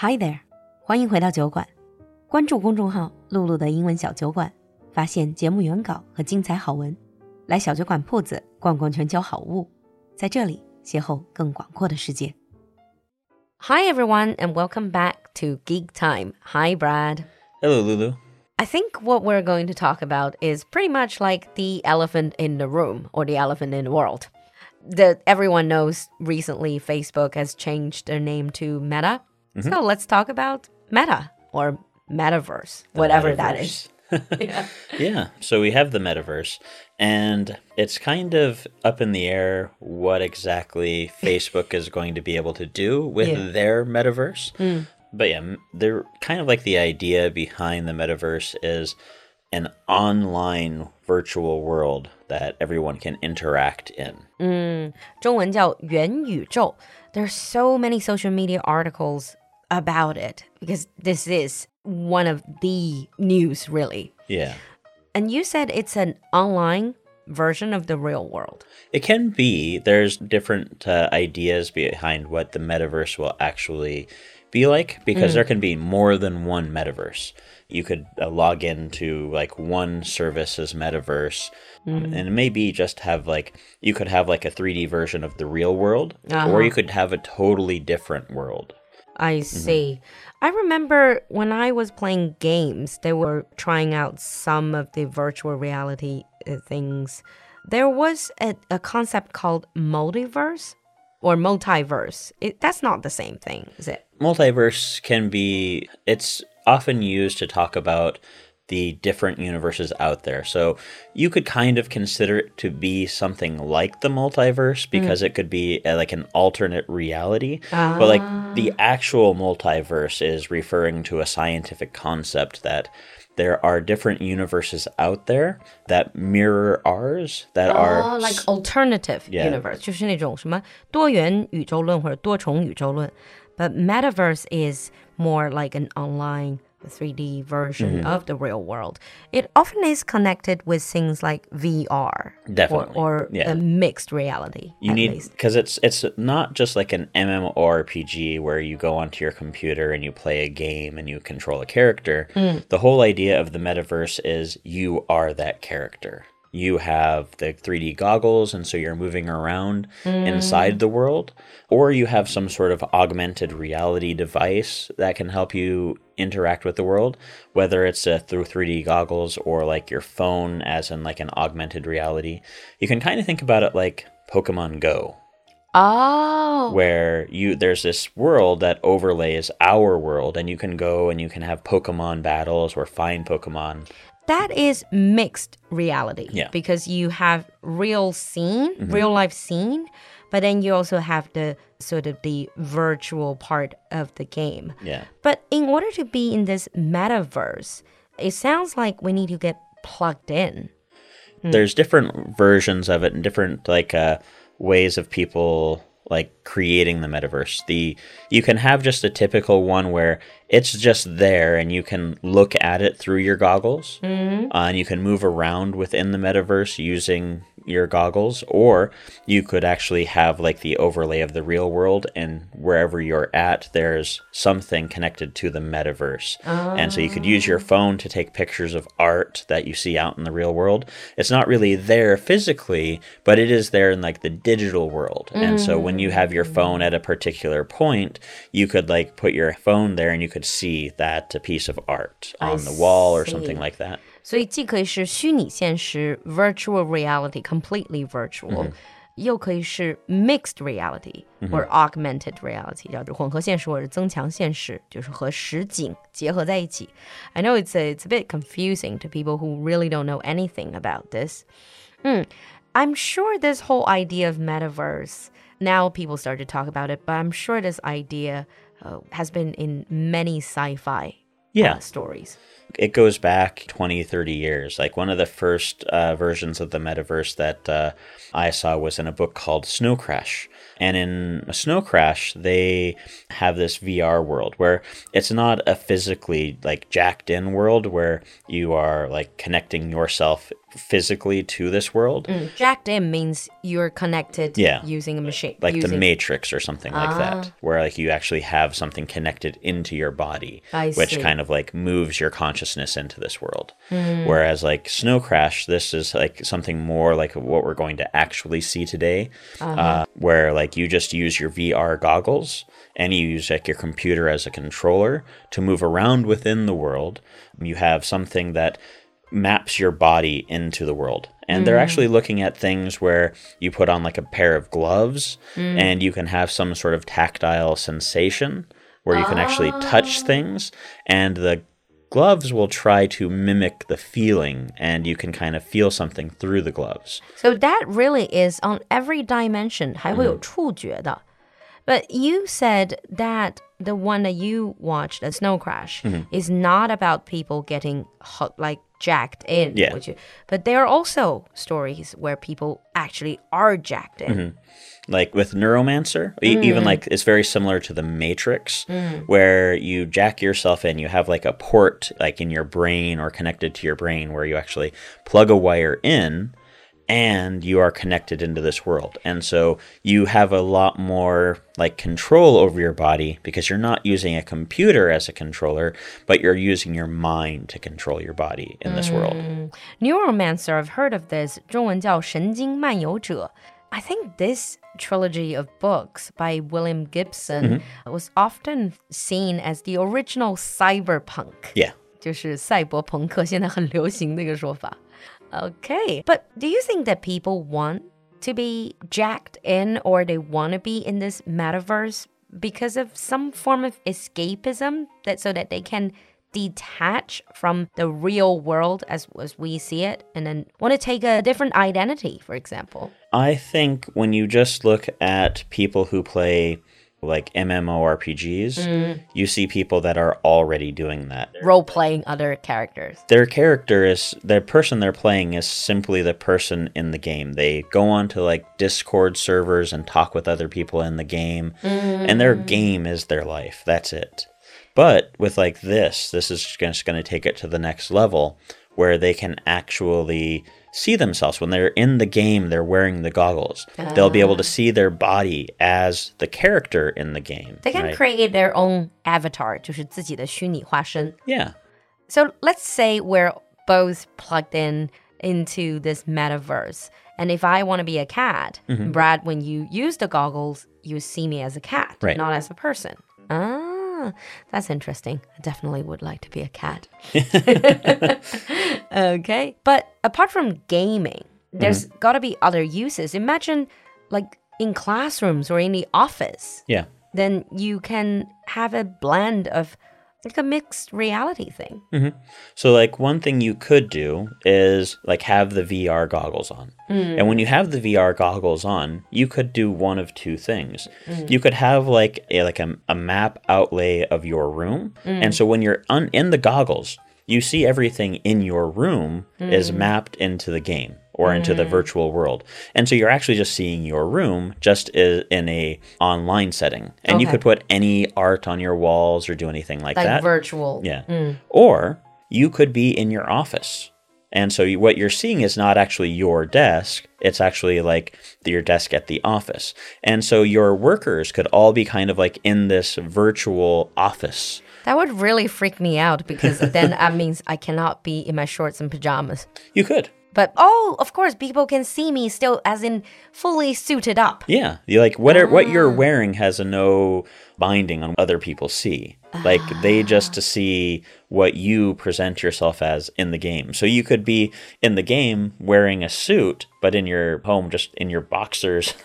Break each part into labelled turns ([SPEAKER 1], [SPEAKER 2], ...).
[SPEAKER 1] Hi there，欢迎回到酒馆，关注公众号“璐璐的英文小酒馆”，发现节目原稿和精彩好文，来小酒馆铺子逛逛全球好物，在这里邂逅更广阔的世界。Hi everyone and welcome back to Geek Time. Hi Brad.
[SPEAKER 2] Hello Lulu.
[SPEAKER 1] I think what we're going to talk about is pretty much like the elephant in the room or the elephant in the world. That everyone knows recently Facebook has changed their name to Meta Mm -hmm. So let's talk about Meta or Metaverse, the whatever metaverse. that is.
[SPEAKER 2] yeah. yeah. So we have the metaverse, and it's kind of up in the air what exactly Facebook is going to be able to do with yeah. their metaverse. Mm. But yeah, they're kind of like the idea behind the metaverse is an online virtual world that everyone can interact in.
[SPEAKER 1] Mm, 中文叫元宇宙. There's so many social media articles about it because this is one of the news, really.
[SPEAKER 2] Yeah.
[SPEAKER 1] And you said it's an online version of the real world.
[SPEAKER 2] It can be. There's different uh, ideas behind what the metaverse will actually be like because mm. there can be more than one metaverse. You could uh, log into like one service's metaverse, mm. and maybe just have like you could have like a 3D version of the real world, uh-huh. or you could have a totally different world.
[SPEAKER 1] I mm-hmm. see. Mm-hmm. I remember when I was playing games, they were trying out some of the virtual reality things. There was a, a concept called multiverse or multiverse. It, that's not the same thing, is it?
[SPEAKER 2] Multiverse can be, it's often used to talk about the different universes out there. So you could kind of consider it to be something like the multiverse mm. because mm. it could be a, uh, like an alternate reality. But like the ah. actual multiverse is referring to a scientific concept that there are different universes out there that mirror ours that oh, are
[SPEAKER 1] like alternative yeah. universe. But metaverse is more like an online 3D version mm -hmm. of the real world. It often is connected with things like VR,
[SPEAKER 2] definitely,
[SPEAKER 1] or, or yeah. a mixed reality.
[SPEAKER 2] You need because it's it's not just like an MMORPG where you go onto your computer and you play a game and you control a character. Mm. The whole idea of the metaverse is you are that character you have the 3D goggles, and so you're moving around mm. inside the world, or you have some sort of augmented reality device that can help you interact with the world, whether it's uh, through 3D goggles or like your phone, as in like an augmented reality. You can kind of think about it like Pokemon Go.
[SPEAKER 1] Oh.
[SPEAKER 2] Where you there's this world that overlays our world and you can go and you can have Pokemon battles or find Pokemon
[SPEAKER 1] that is mixed reality.
[SPEAKER 2] Yeah.
[SPEAKER 1] Because you have real scene, mm -hmm. real life scene, but then you also have the sort of the virtual part of the game.
[SPEAKER 2] Yeah.
[SPEAKER 1] But in order to be in this metaverse, it sounds like we need to get plugged in.
[SPEAKER 2] Hmm. There's different versions of it and different like uh, ways of people like creating the metaverse. The you can have just a typical one where it's just there and you can look at it through your goggles, mm-hmm. uh, and you can move around within the metaverse using your goggles, or you could actually have like the overlay of the real world, and wherever you're at, there's something connected to the metaverse. Oh. And so you could use your phone to take pictures of art that you see out in the real world. It's not really there physically, but it is there in like the digital world. Mm. And so when you have your phone at a particular point, you could like put your phone there and you could see that piece of art on I the wall or something like that.
[SPEAKER 1] 所以既可以是虚拟现实 （virtual reality, completely virtual），、嗯、又可以是 mixed reality、嗯、或者 augmented reality，叫做混合现实或者增强现实，就是和实景结合在一起。I know it's a, it's a bit confusing to people who really don't know anything about this. Mm, I'm sure this whole idea of metaverse now people start to talk about it, but I'm sure this idea uh, has been in many sci-fi
[SPEAKER 2] yeah.
[SPEAKER 1] Uh, stories.
[SPEAKER 2] it goes back 20, 30 years. Like one of the first uh, versions of the metaverse that uh, I saw was in a book called Snow Crash. And in Snow Crash, they have this VR world where it's not a physically like jacked in world where you are like connecting yourself physically to this world.
[SPEAKER 1] Mm, jacked in means you're connected
[SPEAKER 2] Yeah.
[SPEAKER 1] using a machine.
[SPEAKER 2] Like
[SPEAKER 1] using,
[SPEAKER 2] the Matrix or something like that, where like you actually have something connected into your body,
[SPEAKER 1] I
[SPEAKER 2] which
[SPEAKER 1] see.
[SPEAKER 2] kind of like moves your consciousness into this world. Hmm. Whereas like Snow Crash, this is like something more like what we're going to actually see today, uh-huh. uh where like you just use your VR goggles and you use like your computer as a controller to move around within the world. You have something that maps your body into the world. And they're hmm. actually looking at things where you put on like a pair of gloves hmm. and you can have some sort of tactile sensation where you can actually touch ah. things and the gloves will try to mimic the feeling and you can kind of feel something through the gloves.
[SPEAKER 1] So that really is on every dimension, 还会有触觉的。But you said that the one that you watched, a snow crash, mm-hmm. is not about people getting hot, like jacked in.
[SPEAKER 2] Yeah.
[SPEAKER 1] you- but there are also stories where people actually are jacked in. Mm-hmm.
[SPEAKER 2] like with neuromancer e- mm. even like it's very similar to the matrix mm. where you jack yourself in you have like a port like in your brain or connected to your brain where you actually plug a wire in and you are connected into this world and so you have a lot more like control over your body because you're not using a computer as a controller but you're using your mind to control your body in this world
[SPEAKER 1] Neuromancer, I've heard of this. 中文叫神经漫游者. I think this trilogy of books by William Gibson was often seen as the original cyberpunk.
[SPEAKER 2] yeah
[SPEAKER 1] 就是赛博朋克，现在很流行那个说法。 Okay, but do you think that people want to be jacked in or they want to be in this metaverse because of some form of escapism that so that they can detach from the real world as, as we see it and then want to take a different identity, for example?
[SPEAKER 2] I think when you just look at people who play like MMORPGs, mm. you see people that are already doing that.
[SPEAKER 1] Role playing other characters.
[SPEAKER 2] Their character is the person they're playing is simply the person in the game. They go on to like Discord servers and talk with other people in the game, and their mm. game is their life. That's it. But with like this, this is just going to take it to the next level where they can actually see themselves when they're in the game they're wearing the goggles they'll be able to see their body as the character in the game
[SPEAKER 1] They can
[SPEAKER 2] right?
[SPEAKER 1] create their own avatar, 就是自己的虚拟化身。
[SPEAKER 2] yeah
[SPEAKER 1] So let's say we're both plugged in into this metaverse. And if I want to be a cat, Brad, when you use the goggles, you see me as a cat,
[SPEAKER 2] Right.
[SPEAKER 1] not as a person. Ah, that's interesting. I definitely would like to be a cat. okay. But apart from gaming, mm-hmm. there's got to be other uses. Imagine like in classrooms or in the office
[SPEAKER 2] yeah
[SPEAKER 1] then you can have a blend of like a mixed reality thing. Mm-hmm.
[SPEAKER 2] So, like, one thing you could do is like have the VR goggles on. And when you mm. have the VR goggles on, you could do one of two things. Mm. You could have like a like a, a map outlay of your room, and mm. so when you're un- in the goggles, you see everything in your room is mapped into the game or into the mm. virtual world. And so you're actually just seeing your room just in a online setting. And you could put any art on your walls or do anything like,
[SPEAKER 1] Like
[SPEAKER 2] that.
[SPEAKER 1] virtual.
[SPEAKER 2] Yeah. Mm. Or you could be in your office. And so you, what you're seeing is not actually your desk, it's actually like your desk at the office. And so your workers could all be kind of like in this virtual office.
[SPEAKER 1] That would really freak me out because then that means I cannot be in my shorts and pajamas.
[SPEAKER 2] You could.
[SPEAKER 1] But oh, of course, people can see me still as in fully suited up.
[SPEAKER 2] Yeah. You like what are, what you're ah. wearing has a no binding on what other people see. Like they ah. just to see what you present yourself as in the game. So you could be in the game wearing a suit, but in your home just in your boxers.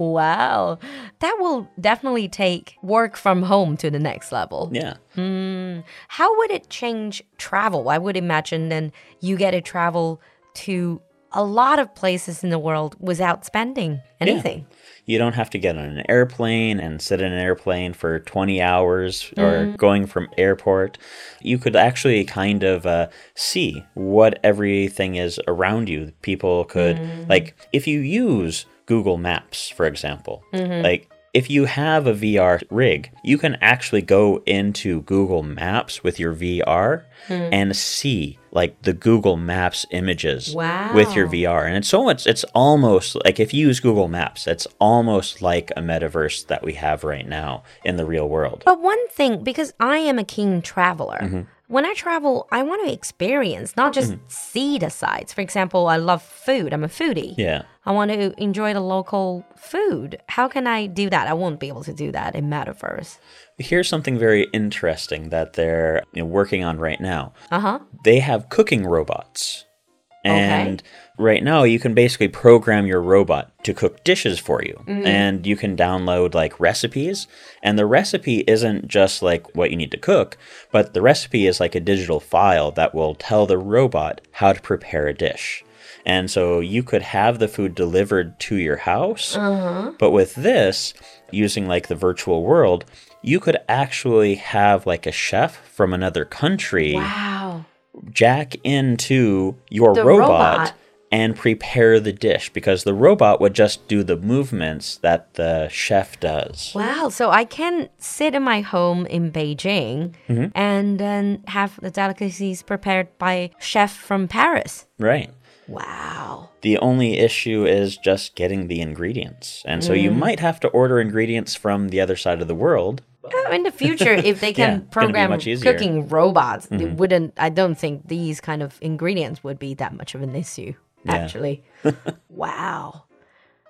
[SPEAKER 1] Wow. That will definitely take work from home to the next level.
[SPEAKER 2] yeah. Hmm.
[SPEAKER 1] How would it change travel? I would imagine then you get to travel to a lot of places in the world without spending anything.
[SPEAKER 2] You don't have to get on an airplane and sit in an airplane for 20 hours or mm. going from airport. You could actually kind of uh, see what everything is around you. People could, mm. like, if you use Google Maps, for example, mm-hmm. like, if you have a VR rig, you can actually go into Google Maps with your VR hmm. and see like the Google Maps images with your VR. And it's so much, it's almost like if you use Google Maps, it's almost like a metaverse that we have right now in the real world.
[SPEAKER 1] But one thing, because I am a keen traveler,
[SPEAKER 2] Mm-hmm.
[SPEAKER 1] When I travel, I want to experience, not just see the sights. For example, I love food, I'm a foodie.
[SPEAKER 2] Yeah.
[SPEAKER 1] I want to enjoy the local food. How can I do that? I won't be able to do that in Metaverse.
[SPEAKER 2] Here's something very interesting that they're you know, working on right now.
[SPEAKER 1] Uh huh.
[SPEAKER 2] They have cooking robots.
[SPEAKER 1] Okay.
[SPEAKER 2] Right now you can basically program your robot to cook dishes for you.
[SPEAKER 1] Mm-hmm.
[SPEAKER 2] And you can download like recipes. And the recipe isn't just like what you need to cook, but the recipe is like a digital file that will tell the robot how to prepare a dish. And so you could have the food delivered to your house.
[SPEAKER 1] Uh-huh.
[SPEAKER 2] But with this, using like the virtual world, you could actually have like a chef from another country
[SPEAKER 1] Wow.
[SPEAKER 2] jack into your robot,
[SPEAKER 1] robot.
[SPEAKER 2] And prepare the dish because the robot would just do the movements that the chef does.
[SPEAKER 1] Wow. So I can sit in my home in Beijing
[SPEAKER 2] Mm-hmm.
[SPEAKER 1] and then have the delicacies prepared by chef from Paris.
[SPEAKER 2] Right.
[SPEAKER 1] Wow.
[SPEAKER 2] The only issue is just getting the ingredients. And so
[SPEAKER 1] Mm.
[SPEAKER 2] you might have to order ingredients from the other side of the world.
[SPEAKER 1] In the future, if they can
[SPEAKER 2] it's
[SPEAKER 1] program cooking robots, it wouldn't. I don't think these kind of ingredients would be that much of an issue.
[SPEAKER 2] Yeah.
[SPEAKER 1] Actually, wow,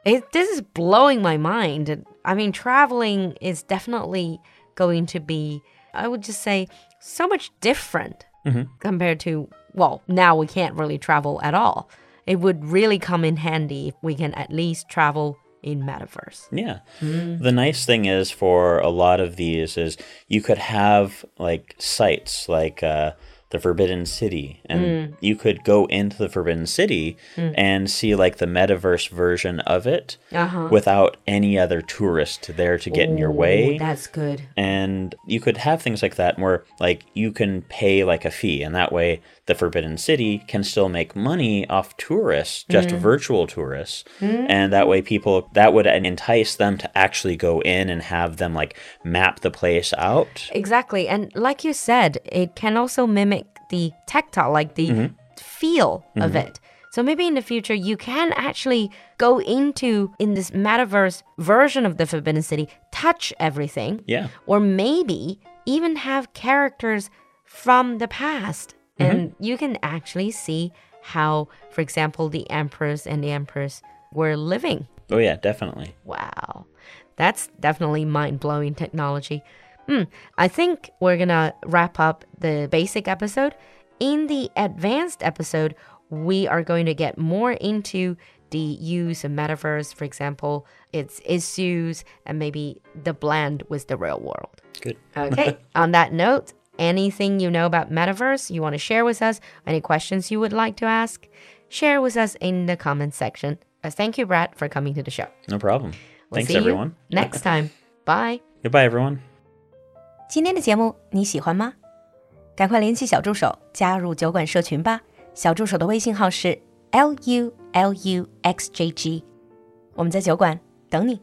[SPEAKER 1] it, this is blowing my mind. I mean, traveling is definitely going to be, I would just say, so much different
[SPEAKER 2] Mm-hmm.
[SPEAKER 1] compared to. Well, now we can't really travel at all. It would really come in handy if we can at least travel in metaverse.
[SPEAKER 2] Yeah. The nice thing is for a lot of these is you could have like sites like uh, the Forbidden City, and hmm. you could go into the Forbidden City hmm. and see like the metaverse version of it
[SPEAKER 1] Uh-huh.
[SPEAKER 2] without any other tourist there to get in your way.
[SPEAKER 1] That's good.
[SPEAKER 2] and you could have things like that where like you can pay like a fee and that way the forbidden city can still make money off tourists just hmm. virtual tourists and that way people that would entice them to actually go in and have them like map the place out
[SPEAKER 1] Exactly. And like you said, it can also mimic the tactile, like the mm-hmm. feel of mm-hmm. it. So maybe in the future, you can actually go into, in this metaverse version of the Forbidden City, touch everything.
[SPEAKER 2] yeah
[SPEAKER 1] Or maybe even have characters from the past. Mm-hmm. And you can actually see how, for example, the emperors and the empress were living.
[SPEAKER 2] oh yeah definitely
[SPEAKER 1] Wow. That's definitely mind blowing technology. Hmm. I think we're going to wrap up the basic episode. In the advanced episode, we are going to get more into the use of metaverse, for example, its issues, and maybe the blend with the real world.
[SPEAKER 2] good
[SPEAKER 1] Okay. On that note, anything you know about metaverse you want to share with us, any questions you would like to ask, share with us in the comments section. Uh, thank you, Brad, for coming to the show.
[SPEAKER 2] no problem
[SPEAKER 1] We'll
[SPEAKER 2] thanks everyone
[SPEAKER 1] next time. Bye.
[SPEAKER 2] goodbye everyone
[SPEAKER 1] 今天的节目你喜欢吗？赶快联系小助手加入酒馆社群吧。小助手的微信号是 l u l u x j g，我们在酒馆等你。